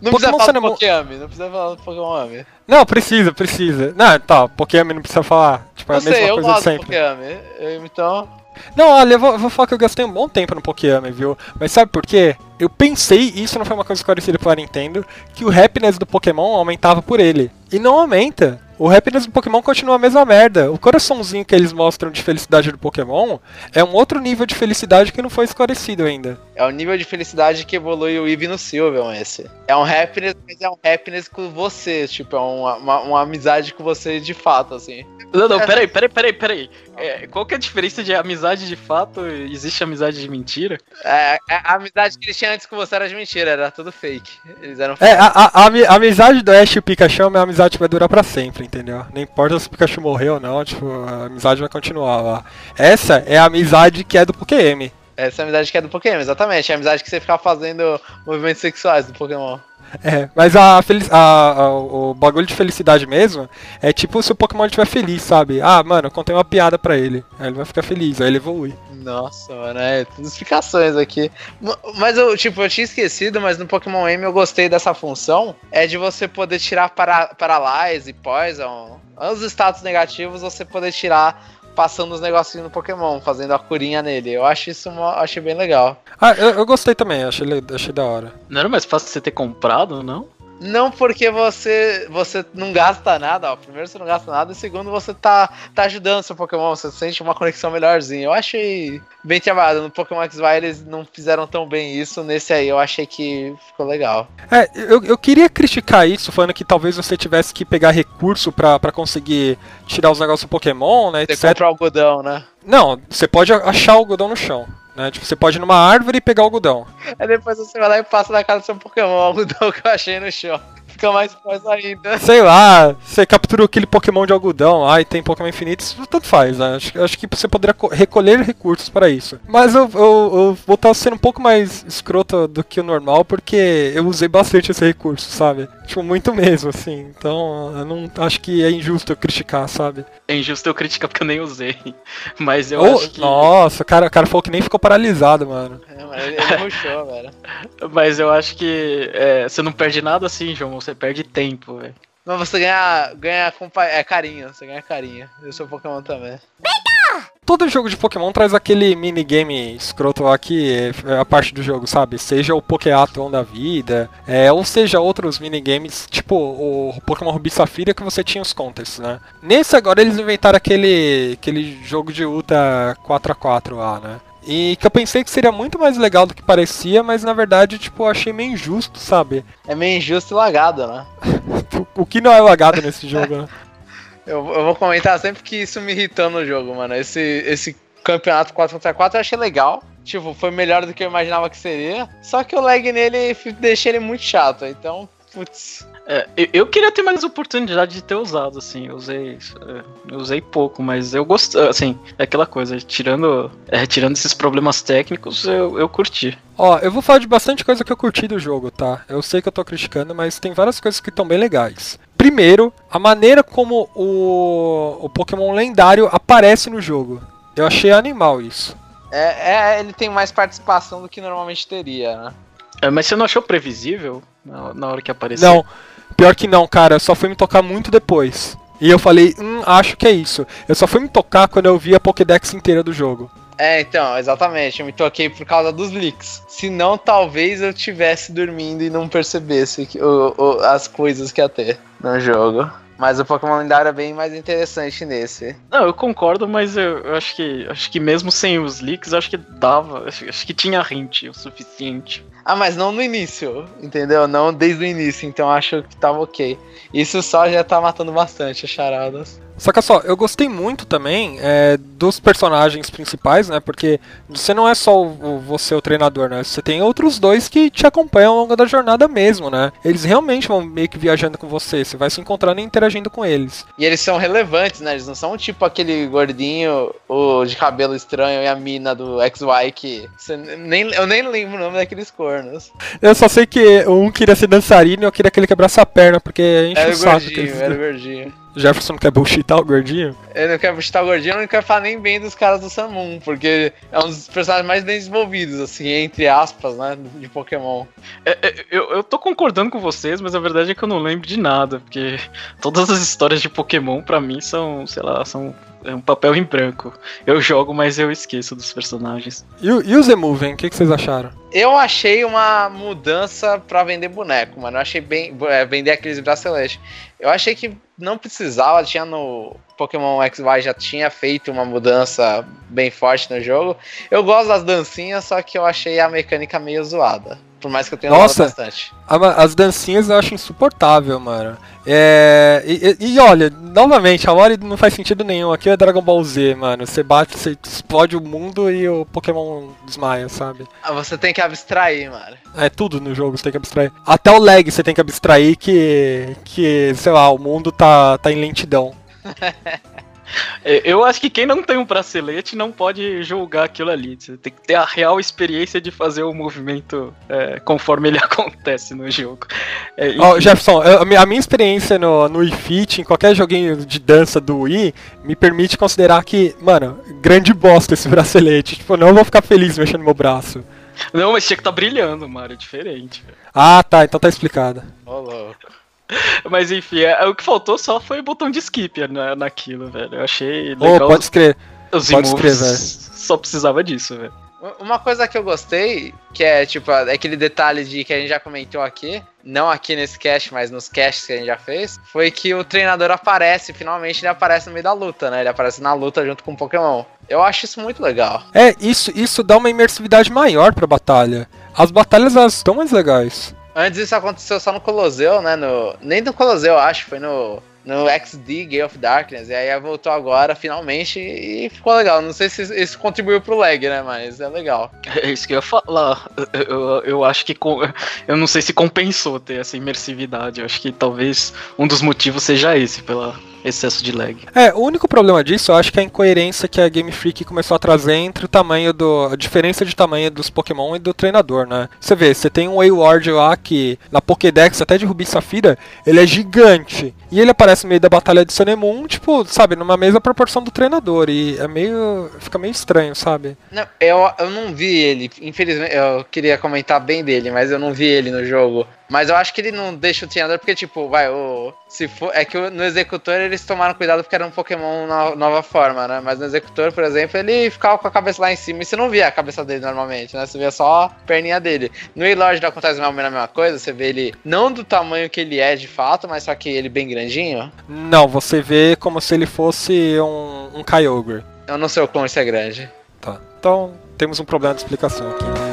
Não Pokémon precisa falar Sun and do Pokémon, não precisa falar do Pokémon. Não, precisa, precisa. Não, tá, Pokémon não precisa falar. Tipo, é Não a mesma sei, eu coisa de gosto do sempre. Pokémon. Eu- Então, Não, olha, eu vou, eu vou falar que eu gastei um bom tempo no Pokémon, viu? Mas sabe por quê? Eu pensei, e isso não foi uma coisa esclarecida pela Nintendo, que o happiness do Pokémon aumentava por ele. E não aumenta. O happiness do Pokémon continua a mesma merda. O coraçãozinho que eles mostram de felicidade do Pokémon é um outro nível de felicidade que não foi esclarecido ainda. É o nível de felicidade que evolui o Eevee no Sylveon, esse. É um happiness, mas é um happiness com você, tipo, é uma, uma, uma amizade com você de fato, assim. Não, não, peraí, peraí, peraí, peraí. É, qual que é a diferença de amizade de fato e existe amizade de mentira? É, é, a amizade que eles tinham antes com você era de mentira, era tudo fake. Eles eram É, a, a- a ami- a amizade do Ash e o Pikachu é uma amizade que vai durar pra sempre, entendeu? Não importa se o Pikachu morreu ou não, tipo, a amizade vai continuar lá. Essa é a amizade que é do Pokémon. Essa é a amizade que é do Pokémon, exatamente. É a amizade que você fica fazendo movimentos sexuais do Pokémon. É, mas a, a- a- o bagulho de felicidade mesmo é tipo se o Pokémon estiver feliz, sabe? Ah, mano, eu contei uma piada pra ele. Aí ele vai ficar feliz, aí ele evolui. Nossa, mano, é tudo explicações aqui. Mas eu, tipo, eu tinha esquecido, mas no Pokémon M eu gostei dessa função. É de você poder tirar para, Paralyze, Poison. Os status negativos você poder tirar passando os negocinhos no Pokémon, fazendo a curinha nele. Eu acho isso uma, achei bem legal. Ah, eu, eu gostei também, achei, achei da hora. Não era mais fácil você ter comprado, não? Não porque você você não gasta nada, ó. Primeiro você não gasta nada, e segundo você tá, tá ajudando seu Pokémon, você sente uma conexão melhorzinha. Eu achei bem trabalhado. No Pokémon XY eles não fizeram tão bem isso, nesse aí eu achei que ficou legal. É, eu, eu queria criticar isso, falando que talvez você tivesse que pegar recurso pra, pra conseguir tirar os negócios do Pokémon, né, Você etc. compra algodão, né? Não, você pode achar o algodão no chão. Né? Tipo, você pode ir numa árvore e pegar algodão. Aí depois você vai lá e passa na casa do seu Pokémon, o algodão que eu achei no chão. Fica mais coisa ainda. Sei lá, você captura aquele Pokémon de algodão lá e tem Pokémon infinitos, tanto faz, né? Acho, acho que você poderia co- recolher recursos para isso. Mas eu, eu, eu vou estar sendo um pouco mais escroto do que o normal, porque eu usei bastante esse recurso, sabe? Tipo, muito mesmo, assim. Então, eu não acho que é injusto eu criticar, sabe? É injusto eu criticar porque eu nem usei. Mas eu Ou- acho que. Nossa, o cara, o cara falou que nem ficou paralisado, mano. É, mano, ele, ele rushou, velho. Mas eu acho que é, você não perde nada assim, João. Você perde tempo, velho. Mas você ganha, ganha é, carinho, você ganha carinho. E o seu Pokémon também. Todo jogo de Pokémon traz aquele minigame escroto lá que é a parte do jogo, sabe? Seja o Pokéaton da vida, é, ou seja outros minigames, tipo o Pokémon Ruby Safira que você tinha os contests, né? Nesse agora eles inventaram aquele, aquele jogo de luta 4x4 lá, né? E que eu pensei que seria muito mais legal do que parecia, mas na verdade, tipo, eu achei meio injusto, sabe? É meio injusto e lagado, né? O que não é lagado nesse jogo, né? Eu, eu vou comentar sempre que isso me irritou no jogo, mano. Esse, esse campeonato 4x4 eu achei legal. Tipo, foi melhor do que eu imaginava que seria. Só que o lag nele deixa ele muito chato. Então, putz. É, eu, eu queria ter mais oportunidade de ter usado, assim. Eu usei, é, eu usei pouco, mas eu gostei. Assim, é aquela coisa, tirando, é, tirando esses problemas técnicos, eu, eu curti. Ó, eu vou falar de bastante coisa que eu curti do jogo, tá? Eu sei que eu tô criticando, mas tem várias coisas que estão bem legais. Primeiro, a maneira como o, o Pokémon lendário aparece no jogo. Eu achei animal isso. É, é, ele tem mais participação do que normalmente teria, né? É, mas você não achou previsível na, na hora que apareceu? Não, pior que não, cara. Eu só fui me tocar muito depois. E eu falei, hum, acho que é isso. Eu só fui me tocar quando eu vi a Pokédex inteira do jogo. É, então, exatamente. Eu me toquei por causa dos leaks. Senão, talvez eu tivesse dormindo e não percebesse que, o, o- as coisas que ia ter no jogo. Mas o Pokémon lendário é bem mais interessante nesse. Não, eu concordo, mas eu, eu acho que acho que mesmo sem os leaks, acho que dava, acho, acho que tinha hint o suficiente. Ah, mas não no início, entendeu? Não desde o início, então acho que tava ok. Isso só já tá matando bastante as charadas. Só só, eu gostei muito também é, dos personagens principais, né? Porque você não é só o, o- você o treinador, né? Você tem outros dois que te acompanham ao longo da jornada mesmo, né? Eles realmente vão meio que viajando com você. Você vai se encontrando e interagindo com eles. E eles são relevantes, né? Eles não são tipo aquele gordinho, o de cabelo estranho e a mina do XY que. nem, eu nem lembro o nome daqueles cornos. Eu só sei que um queria ser dançarino e eu queria que ele quebrasse a perna, porque enche Era o saco. gordinho, aqueles- era gordinho. Jefferson não quer bullshitar o gordinho? Eu não quero chutar o gordinho, eu não quero falar nem bem dos caras do Samun, porque é um dos personagens mais bem desenvolvidos, assim, entre aspas, né? De Pokémon. É, é, eu, eu tô concordando com vocês, mas a verdade é que eu não lembro de nada, porque todas as histórias de Pokémon pra mim são, sei lá, são é um papel em branco. Eu jogo, mas eu esqueço dos personagens. E, e o Zemoven, o que, que vocês acharam? Eu achei uma mudança pra vender boneco, mano. Eu achei bem. é, vender aqueles braceletes. Eu achei que não precisava, tinha no Pokémon XY já tinha feito uma mudança bem forte no jogo. Eu gosto das dancinhas, só que eu achei a mecânica meio zoada. Por mais que eu tenha Nossa. bastante. A- As dancinhas eu acho insuportável, mano. É. E, e- e olha, novamente, a Ori não faz sentido nenhum. Aqui é Dragon Ball Z, mano. Você bate, você explode o mundo e o Pokémon desmaia, sabe? Ah, Você tem que abstrair, mano. É tudo no jogo você tem que abstrair. Até o lag você tem que abstrair que. que, sei lá, o mundo tá, tá em lentidão. É, Eu acho que quem não tem um bracelete não pode julgar aquilo ali. Você tem que ter a real experiência de fazer o movimento é, conforme ele acontece no jogo. É, Ó, enfim, Jefferson, a minha experiência no, no Wii Fit, em qualquer joguinho de dança do Wii, me permite considerar que, mano, grande bosta esse bracelete. Tipo, eu não vou ficar feliz mexendo meu braço. Não, mas tinha que estar brilhando, Mario, é diferente. Ah, tá, então tá explicado. Ô, louco. Mas enfim, é, o que faltou só foi o botão de skip na, naquilo, velho. Eu achei legal pode escrever. os pode escrever. Só precisava disso, velho. Uma coisa que eu gostei, que é tipo aquele detalhe de que a gente já comentou aqui, não aqui nesse cast, mas nos casts que a gente já fez, foi que o treinador aparece, finalmente ele aparece no meio da luta, né? Ele aparece na luta junto com o Pokémon. Eu acho isso muito legal. É, isso, isso dá uma imersividade maior pra batalha. As batalhas elas estão mais legais. Antes isso aconteceu só no Coloseu, né? No, nem no Coloseu, eu acho, foi no, no XD Gate of Darkness. E aí voltou agora, finalmente, e ficou legal. Não sei se isso contribuiu pro lag, né? Mas é legal. É isso que eu ia falar. Eu, eu, eu acho que. Eu não sei se compensou ter essa imersividade. Eu acho que talvez um dos motivos seja esse, pelo excesso de lag. É, o único problema disso, eu acho que é a incoerência que a Game Freak começou a trazer entre o tamanho do. a diferença de tamanho dos Pokémon e do treinador, né? Você vê, você tem um Wayward lá que, na Pokédex, até de Rubi e Safira, ele é gigante. E ele aparece no meio da batalha de Moon, tipo, sabe, numa mesma proporção do treinador. E é meio. fica meio estranho, sabe? Não, eu, eu não vi ele, infelizmente, eu queria comentar bem dele, mas eu não vi ele no jogo. Mas eu acho que ele não deixa o treinador, porque, tipo, vai, o. Se for. É que no executor eles tomaram cuidado porque era um Pokémon no- nova forma, né? Mas no executor, por exemplo, ele ficava com a cabeça lá em cima e você não via a cabeça dele normalmente, né? Você via só a perninha dele. No Waylord não acontece mais ou menos a mesma coisa, você vê ele não do tamanho que ele é de fato, mas só que ele bem grandinho. Não, você vê como se ele fosse um, um Kyogre. Eu não sei o quão isso é grande. Tá. Então, temos um problema de explicação aqui.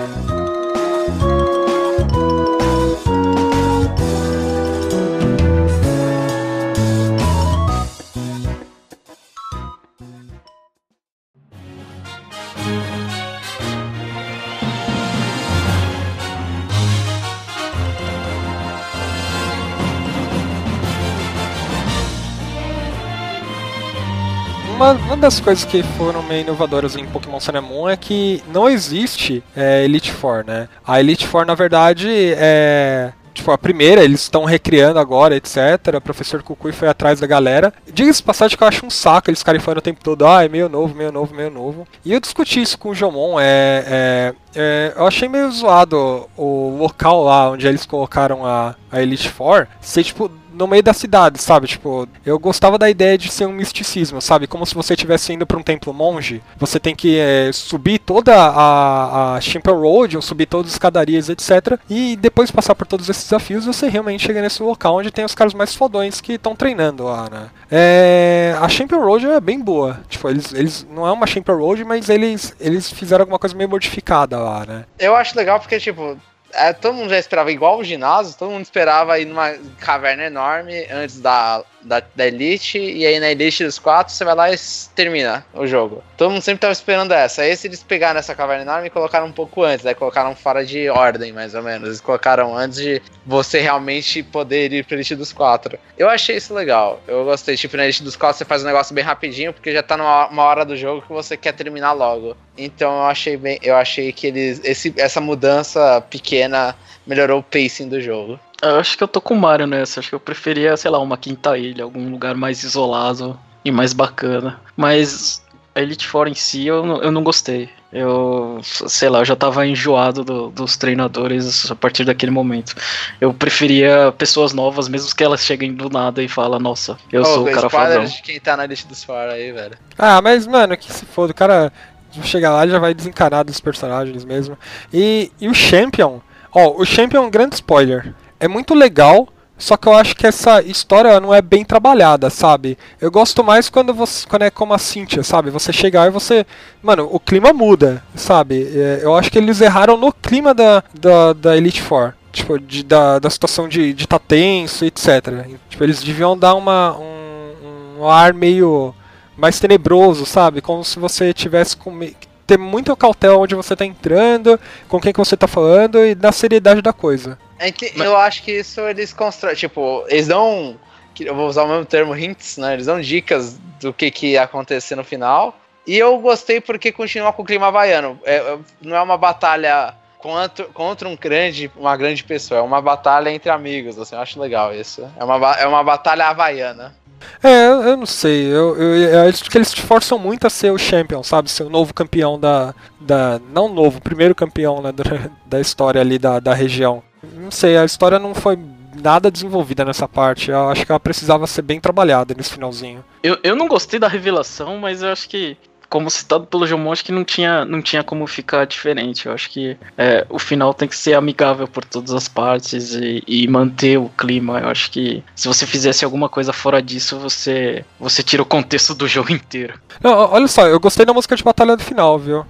Uma, uma das coisas que foram meio inovadoras em Pokémon Sun é que não existe é, Elite Four, né? A Elite Four, na verdade, é. Tipo, a primeira, eles estão recriando agora, etc. O professor Kukui foi atrás da galera. Diga-se passagem que eu acho um saco eles ficarem falando o tempo todo, ah, é meio novo, meio novo, meio novo. E eu discuti isso com o Jomon, é, é, é, eu achei meio zoado o local lá onde eles colocaram a, a Elite Four ser, tipo, no meio da cidade, sabe? Tipo, eu gostava da ideia de ser um misticismo, sabe? Como se você estivesse indo para um templo monge. Você tem que é, subir toda a, a Shimper Road, ou subir todas as escadarias, etc. E depois de passar por todos esses desafios, você realmente chega nesse local onde tem os caras mais fodões que estão treinando lá, né? É, a Shimper Road é bem boa. Tipo, eles, eles não é uma Shimper Road, mas eles, eles fizeram alguma coisa meio modificada lá, né? Eu acho legal porque, tipo, todo mundo já esperava igual o ginásio, todo mundo esperava ir numa caverna enorme antes da, da, da Elite, e aí na Elite dos quatro você vai lá e termina o jogo. Todo mundo sempre tava esperando essa. Aí esse eles pegaram essa caverna enorme e colocaram um pouco antes, aí colocaram fora de ordem, mais ou menos. Eles colocaram antes de você realmente poder ir pra Elite dos quatro. Eu achei isso legal. Eu gostei. Tipo, na Elite dos quatro você faz um negócio bem rapidinho, porque já tá numa uma hora do jogo que você quer terminar logo. Então eu achei bem. Eu achei que eles. Esse, essa mudança pequena melhorou o pacing do jogo. Eu acho que eu tô com o Mario nessa. Acho que eu preferia, sei lá, uma quinta ilha, algum lugar mais isolado e mais bacana. Mas a Elite Four em si eu não, eu não gostei. Eu, sei lá, eu já tava enjoado do- dos treinadores a partir daquele momento. Eu preferia pessoas novas, mesmo que elas cheguem do nada e falem, nossa, eu Ô, sou o cara fodão. de quem tá na lista dos fora aí, velho. Ah, mas, mano, que se foda, o cara chega lá e já vai desencanar dos personagens mesmo. E, e o Champion, ó, o Champion é um grande spoiler. É muito legal, só que eu acho que essa história não é bem trabalhada, sabe? Eu gosto mais quando você quando é como a Cynthia, sabe? Você chegar e você. Mano, o clima muda, sabe? É, eu acho que eles erraram no clima da, da, da Elite Four. Tipo, de, da, da situação de, de tá tenso, etc. Tipo, eles deviam dar uma, um, um ar meio mais tenebroso, sabe? Como se você tivesse com ter muita cautela onde você tá entrando, com quem que você tá falando e na seriedade da coisa. É que eu acho que isso eles constroem, tipo, eles dão, eu vou usar o mesmo termo, hints, né? Eles dão dicas do que, que ia acontecer no final. E eu gostei porque continua com o clima havaiano. É, não é uma batalha contra, contra um grande, uma grande pessoa, é uma batalha entre amigos, assim, eu acho legal isso. É uma, é uma batalha havaiana. É, eu não sei. Eu, eu, eu, acho que eles te forçam muito a ser o champion, sabe? Ser o novo campeão da. da não novo, primeiro campeão né, da, da história ali da, da região. Não sei, a história não foi nada desenvolvida nessa parte. Eu acho que ela precisava ser bem trabalhada nesse finalzinho. Eu, eu não gostei da revelação, mas eu acho que como citado pelo Jomon, acho que não tinha, não tinha como ficar diferente. Eu acho que é, o final tem que ser amigável por todas as partes e, e, manter o clima. Eu acho que se você fizesse alguma coisa fora disso, você, você tira o contexto do jogo inteiro. Não, olha só, eu gostei da música de batalha do final, viu?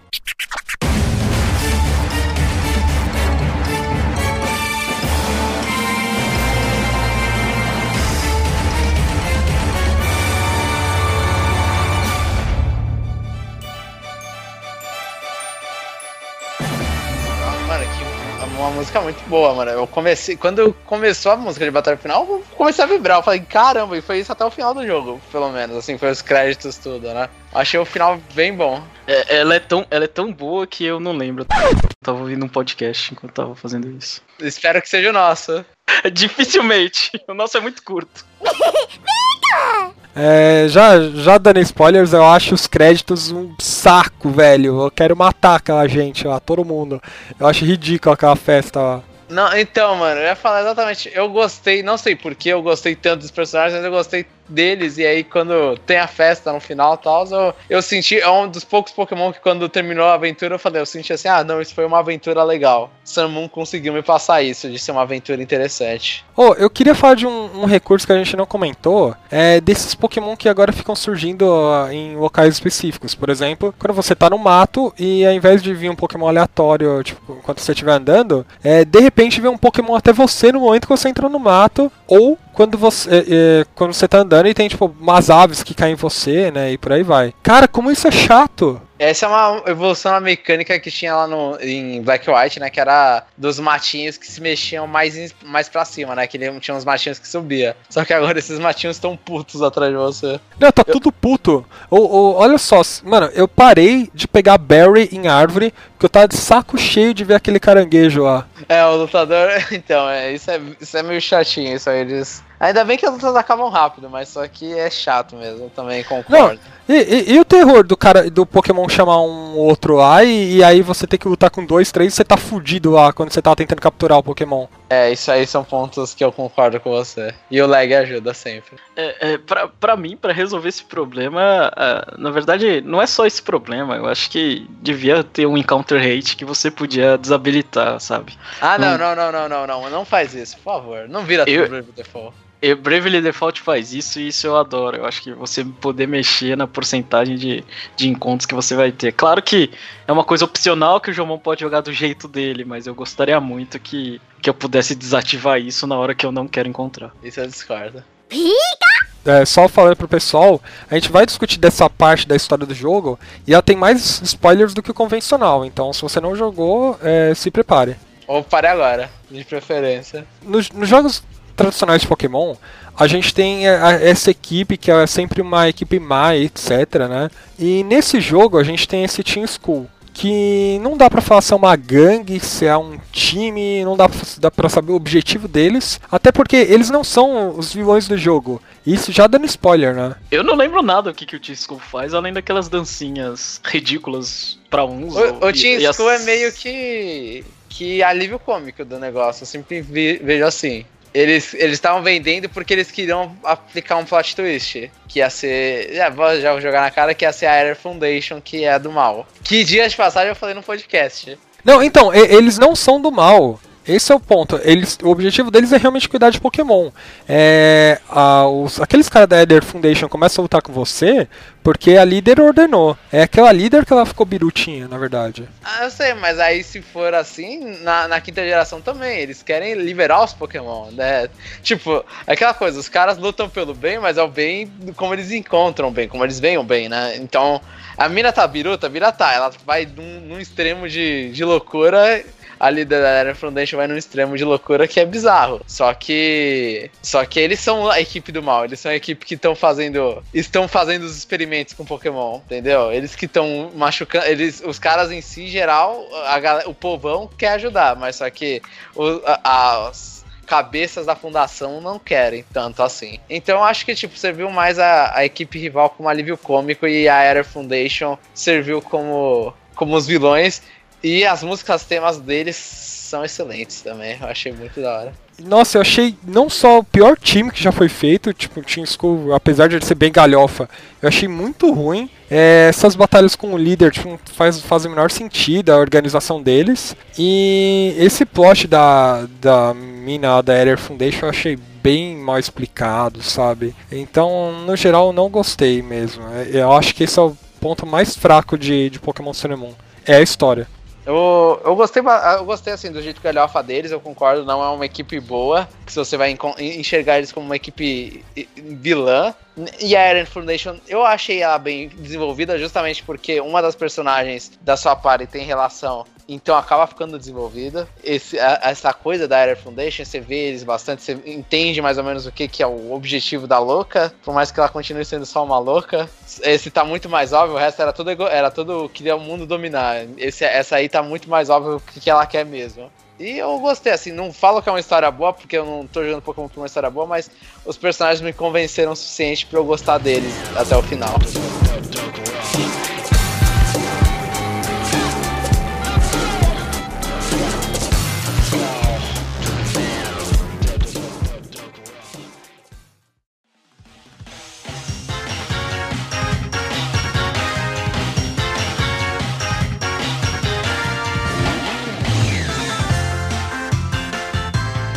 Música muito boa, mano. Eu comecei. Quando começou a música de batalha final, eu comecei a vibrar. Eu falei, caramba, e foi isso até o final do jogo, pelo menos. Assim, foi os créditos, tudo, né? Achei o final bem bom. É, ela, é tão, ela é tão boa que eu não lembro. Eu tava ouvindo um podcast enquanto tava fazendo isso. Espero que seja o nosso. Dificilmente. O nosso é muito curto. É, já, já dando spoilers, eu acho os créditos um saco, velho. Eu quero matar aquela gente lá, todo mundo. Eu acho ridículo aquela festa lá. Não, então, mano, eu ia falar exatamente. Eu gostei, não sei por que eu gostei tanto dos personagens, mas eu gostei deles. E aí, quando tem a festa no final e tal, eu, eu senti. É um dos poucos Pokémon que, quando terminou a aventura, eu falei, eu senti assim: ah, não, isso foi uma aventura legal. Samun conseguiu me passar isso, de ser uma aventura interessante. Oh, eu queria falar de um, um recurso que a gente não comentou: é desses Pokémon que agora ficam surgindo em locais específicos. Por exemplo, quando você tá no mato e ao invés de vir um Pokémon aleatório, tipo, enquanto você estiver andando, é, de repente vem um Pokémon até você no momento que você entra no mato, ou quando você, é, é, quando você tá andando e tem, tipo, umas aves que caem em você, né? E por aí vai. Cara, como isso é chato! Essa é uma evolução na mecânica que tinha lá no, em Black White, né? Que era dos matinhos que se mexiam mais, mais pra cima, né? Que tinha uns matinhos que subia. Só que agora esses matinhos estão putos atrás de você. Não, tá eu... tudo puto. Ou, ou, olha só, mano, eu parei de pegar berry em árvore porque eu tava de saco cheio de ver aquele caranguejo lá. É, o lutador. Então, é, isso, é, isso é meio chatinho, isso aí. Eles Ainda bem que as lutas acabam rápido, mas só que é chato mesmo, eu também concordo. Não, e, e, e, o terror do cara do Pokémon chamar um outro lá e, e, aí você tem que lutar com dois, três você tá fudido lá quando você tá tentando capturar o Pokémon. É, isso aí são pontos que eu concordo com você. E o lag ajuda sempre. É, é, pra, pra mim, para resolver esse problema, uh, na verdade, não é só esse problema. Eu acho que devia ter um encounter rate que você podia desabilitar, sabe? Ah, não, não, não, não, não, não. Não faz isso, por favor. Não vira eu... tudo default. E Bravely Default faz isso e isso eu adoro. Eu acho que você poder mexer na porcentagem de, de encontros que você vai ter. Claro que é uma coisa opcional que o Jomon pode jogar do jeito dele, mas eu gostaria muito que, que eu pudesse desativar isso na hora que eu não quero encontrar. Isso eu discordo. É, só falando pro pessoal, a gente vai discutir dessa parte da história do jogo e ela tem mais spoilers do que o convencional. Então, se você não jogou, é, se prepare. Ou pare agora, de preferência. Nos, nos jogos tradicionais de Pokémon, a gente tem essa equipe que é sempre uma equipe má, etc, né? E nesse jogo a gente tem esse Team School, que não dá para falar se é uma gangue, se é um time, não dá pra, dá pra saber o objetivo deles, até porque eles não são os vilões do jogo. Isso já dando spoiler, né? Eu não lembro nada o que, que o Team School faz, além daquelas dancinhas ridículas para uns. O, o Team School as... é meio que que alívio cômico do negócio. Eu sempre vi, vejo assim. Eles estavam vendendo porque eles queriam aplicar um plot twist. Que ia ser. Já vou, jogar na cara que ia ser a Air Foundation, que é do mal. Que dias de passagem eu falei no podcast. Não, então, eles não são do mal. Esse é o ponto. Eles, o objetivo deles é realmente cuidar de Pokémon. É, a, os, aqueles caras da Eder Foundation começam a lutar com você porque a líder ordenou. É aquela líder que ela ficou birutinha, na verdade. Ah, eu sei, mas aí se for assim, na, na quinta geração também, eles querem liberar os Pokémon, né? Tipo, aquela coisa, os caras lutam pelo bem, mas é o bem como eles encontram bem, como eles veem o bem, né? Então, a mina tá biruta, a mina tá, ela vai num, num extremo de, de loucura a líder da Air Foundation vai num extremo de loucura que é bizarro. Só que. Só que eles são a equipe do mal. Eles são a equipe que estão fazendo. Estão fazendo os experimentos com Pokémon, entendeu? Eles que estão machucando. Eles, os caras em si, geral, a, o povão quer ajudar, mas só que o, a, as cabeças da fundação não querem tanto assim. Então acho que tipo serviu mais a, a equipe rival como alívio cômico e a Air Foundation serviu como como os vilões e as músicas temas deles são excelentes também. Eu achei muito da hora. Nossa, eu achei não só o pior time que já foi feito, tipo, o Team School, apesar de ele ser bem galhofa, eu achei muito ruim. É, essas batalhas com o líder tipo, faz, fazem o menor sentido, a organização deles. E esse plot da, da mina da Air Foundation eu achei bem mal explicado, sabe? Então, no geral, eu não gostei mesmo. É, eu acho que esse é o ponto mais fraco de, de Pokémon Sun. É a história. Eu, eu gostei eu gostei assim do jeito que galhofa deles, eu concordo, não é uma equipe boa, que se você vai enxergar eles como uma equipe vilã. E a Iron Foundation, eu achei ela bem desenvolvida justamente porque uma das personagens da sua party tem relação então acaba ficando desenvolvida. Esse, a, essa coisa da Air Foundation, você vê eles bastante, você entende mais ou menos o que, que é o objetivo da louca, por mais que ela continue sendo só uma louca. Esse tá muito mais óbvio, o resto era tudo, era tudo queria o mundo dominar. Esse, essa aí tá muito mais óbvio o que, que ela quer mesmo. E eu gostei, assim, não falo que é uma história boa, porque eu não tô jogando Pokémon por uma história boa, mas os personagens me convenceram o suficiente para eu gostar deles até o final.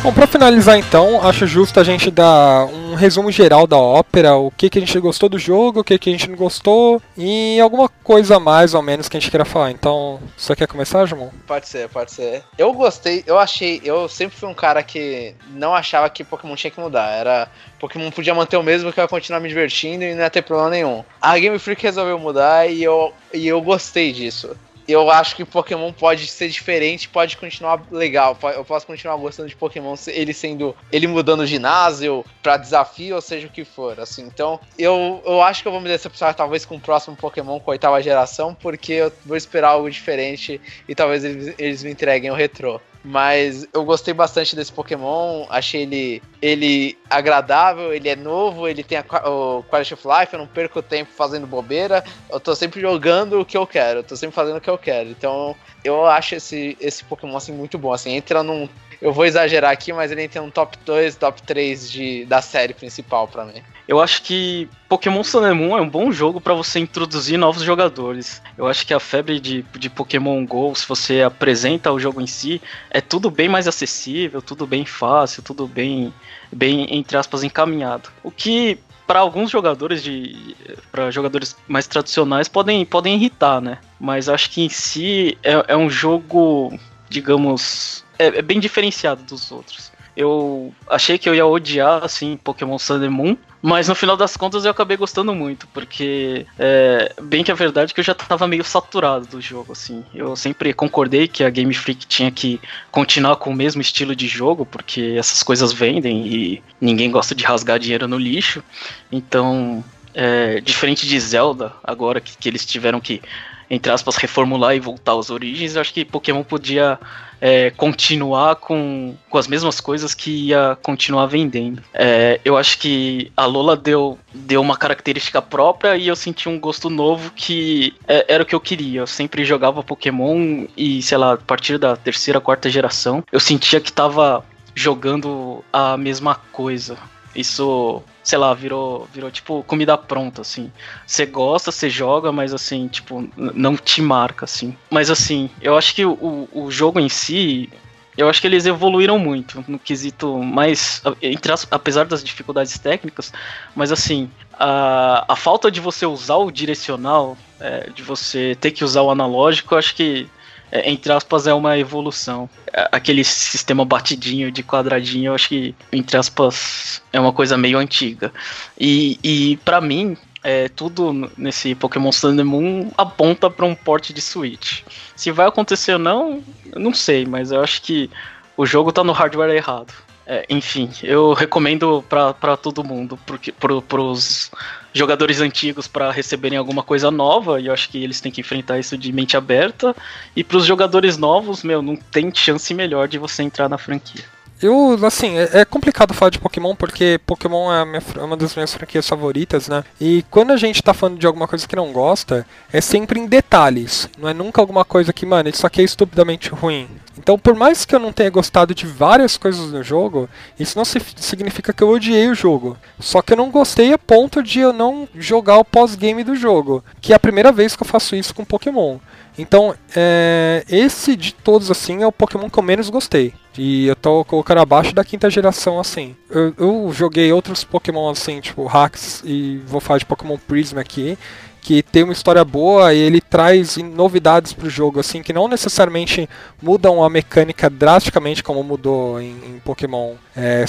Bom, pra finalizar então, acho justo a gente dar um resumo geral da ópera, o que, que a gente gostou do jogo, o que, que a gente não gostou e alguma coisa mais ou menos que a gente queira falar. Então, você quer começar, João? Pode ser, pode ser. Eu gostei, eu achei, eu sempre fui um cara que não achava que Pokémon tinha que mudar. Era Pokémon podia manter o mesmo que eu ia continuar me divertindo e não ia ter problema nenhum. A Game Freak resolveu mudar e eu, e eu gostei disso eu acho que Pokémon pode ser diferente, pode continuar legal. Eu posso continuar gostando de Pokémon, ele sendo. ele mudando ginásio pra desafio, ou seja o que for. Assim, então, eu, eu acho que eu vou me decepcionar talvez com o próximo Pokémon com a oitava geração, porque eu vou esperar algo diferente e talvez eles, eles me entreguem o retrô. Mas eu gostei bastante desse Pokémon, achei ele, ele agradável, ele é novo, ele tem a, o Quality of Life, eu não perco tempo fazendo bobeira, eu tô sempre jogando o que eu quero, eu tô sempre fazendo o que eu quero. Então eu acho esse, esse Pokémon assim, muito bom. Assim, entra num. Eu vou exagerar aqui, mas ele entra num top 2, top 3 de, da série principal para mim. Eu acho que Pokémon Sun and Moon é um bom jogo para você introduzir novos jogadores. Eu acho que a febre de, de Pokémon GO, se você apresenta o jogo em si, é tudo bem mais acessível, tudo bem fácil, tudo bem, bem entre aspas, encaminhado. O que para alguns jogadores de para jogadores mais tradicionais podem, podem irritar, né? Mas acho que em si é, é um jogo, digamos, é, é bem diferenciado dos outros eu achei que eu ia odiar, assim, Pokémon Sun and Moon, mas no final das contas eu acabei gostando muito, porque é, bem que a verdade é que eu já tava meio saturado do jogo, assim. Eu sempre concordei que a Game Freak tinha que continuar com o mesmo estilo de jogo, porque essas coisas vendem e ninguém gosta de rasgar dinheiro no lixo. Então, é, diferente de Zelda, agora que, que eles tiveram que entre aspas, reformular e voltar às origens, eu acho que Pokémon podia é, continuar com, com as mesmas coisas que ia continuar vendendo. É, eu acho que a Lola deu, deu uma característica própria e eu senti um gosto novo que é, era o que eu queria. Eu sempre jogava Pokémon e, sei lá, a partir da terceira, quarta geração, eu sentia que tava jogando a mesma coisa. Isso sei lá, virou, virou tipo comida pronta, assim. Você gosta, você joga, mas assim, tipo, não te marca, assim. Mas assim, eu acho que o, o jogo em si, Eu acho que eles evoluíram muito no quesito mais. Entre as, apesar das dificuldades técnicas, mas assim, a, a falta de você usar o direcional, é, de você ter que usar o analógico, eu acho que é, entre aspas, é uma evolução. Aquele sistema batidinho de quadradinho, eu acho que, entre aspas, é uma coisa meio antiga. E, e para mim, é, tudo nesse Pokémon Sun and Moon aponta para um porte de Switch. Se vai acontecer ou não, não sei, mas eu acho que o jogo tá no hardware errado. É, enfim, eu recomendo para todo mundo, porque pro, pros jogadores antigos para receberem alguma coisa nova, e eu acho que eles têm que enfrentar isso de mente aberta. E para os jogadores novos, meu, não tem chance melhor de você entrar na franquia. Eu, assim, é, é, complicado falar de Pokémon porque Pokémon é, minha, é, uma das minhas franquias favoritas, né? E quando a gente tá falando de alguma coisa que não gosta, é sempre em detalhes. Não é nunca alguma coisa que, mano, isso aqui é estupidamente ruim. Então, por mais que eu não tenha gostado de várias coisas no jogo, isso não significa que eu odiei o jogo. Só que eu não gostei a ponto de eu não jogar o pós-game do jogo. Que é a primeira vez que eu faço isso com Pokémon. Então, é, esse de todos, assim, é o Pokémon que eu menos gostei. E eu tô colocando abaixo da quinta geração, assim. Eu, eu joguei outros Pokémon, assim, tipo Hacks, e vou falar de Pokémon Prism aqui que tem uma história boa e ele traz novidades para o jogo, assim, que não necessariamente mudam a mecânica drasticamente como mudou em, em Pokémon é,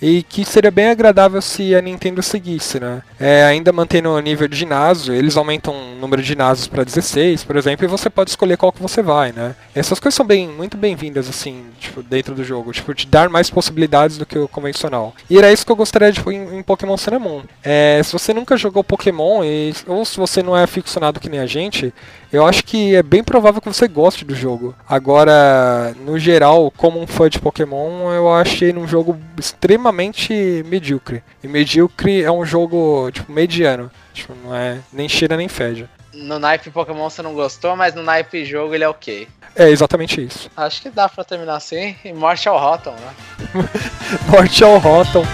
e que seria bem agradável se a Nintendo seguisse, né? É, ainda mantendo o nível de ginásio, eles aumentam o número de ginásios para 16, por exemplo, e você pode escolher qual que você vai, né? Essas coisas são bem, muito bem-vindas, assim, tipo, dentro do jogo, tipo, de dar mais possibilidades do que o convencional. E era isso que eu gostaria de em, em Pokémon Moon. É, se você nunca jogou Pokémon, e, ou se você não é aficionado que nem a gente, eu acho que é bem provável que você goste do jogo. Agora, no geral, como um fã de Pokémon, eu achei um jogo extremamente medíocre. E medíocre é um jogo, tipo, mediano. Tipo, não é nem cheira nem fede. No naipe Pokémon você não gostou, mas no naipe jogo ele é ok. É exatamente isso. Acho que dá pra terminar assim. E morte ao Rotom, né? morte ao Rotom.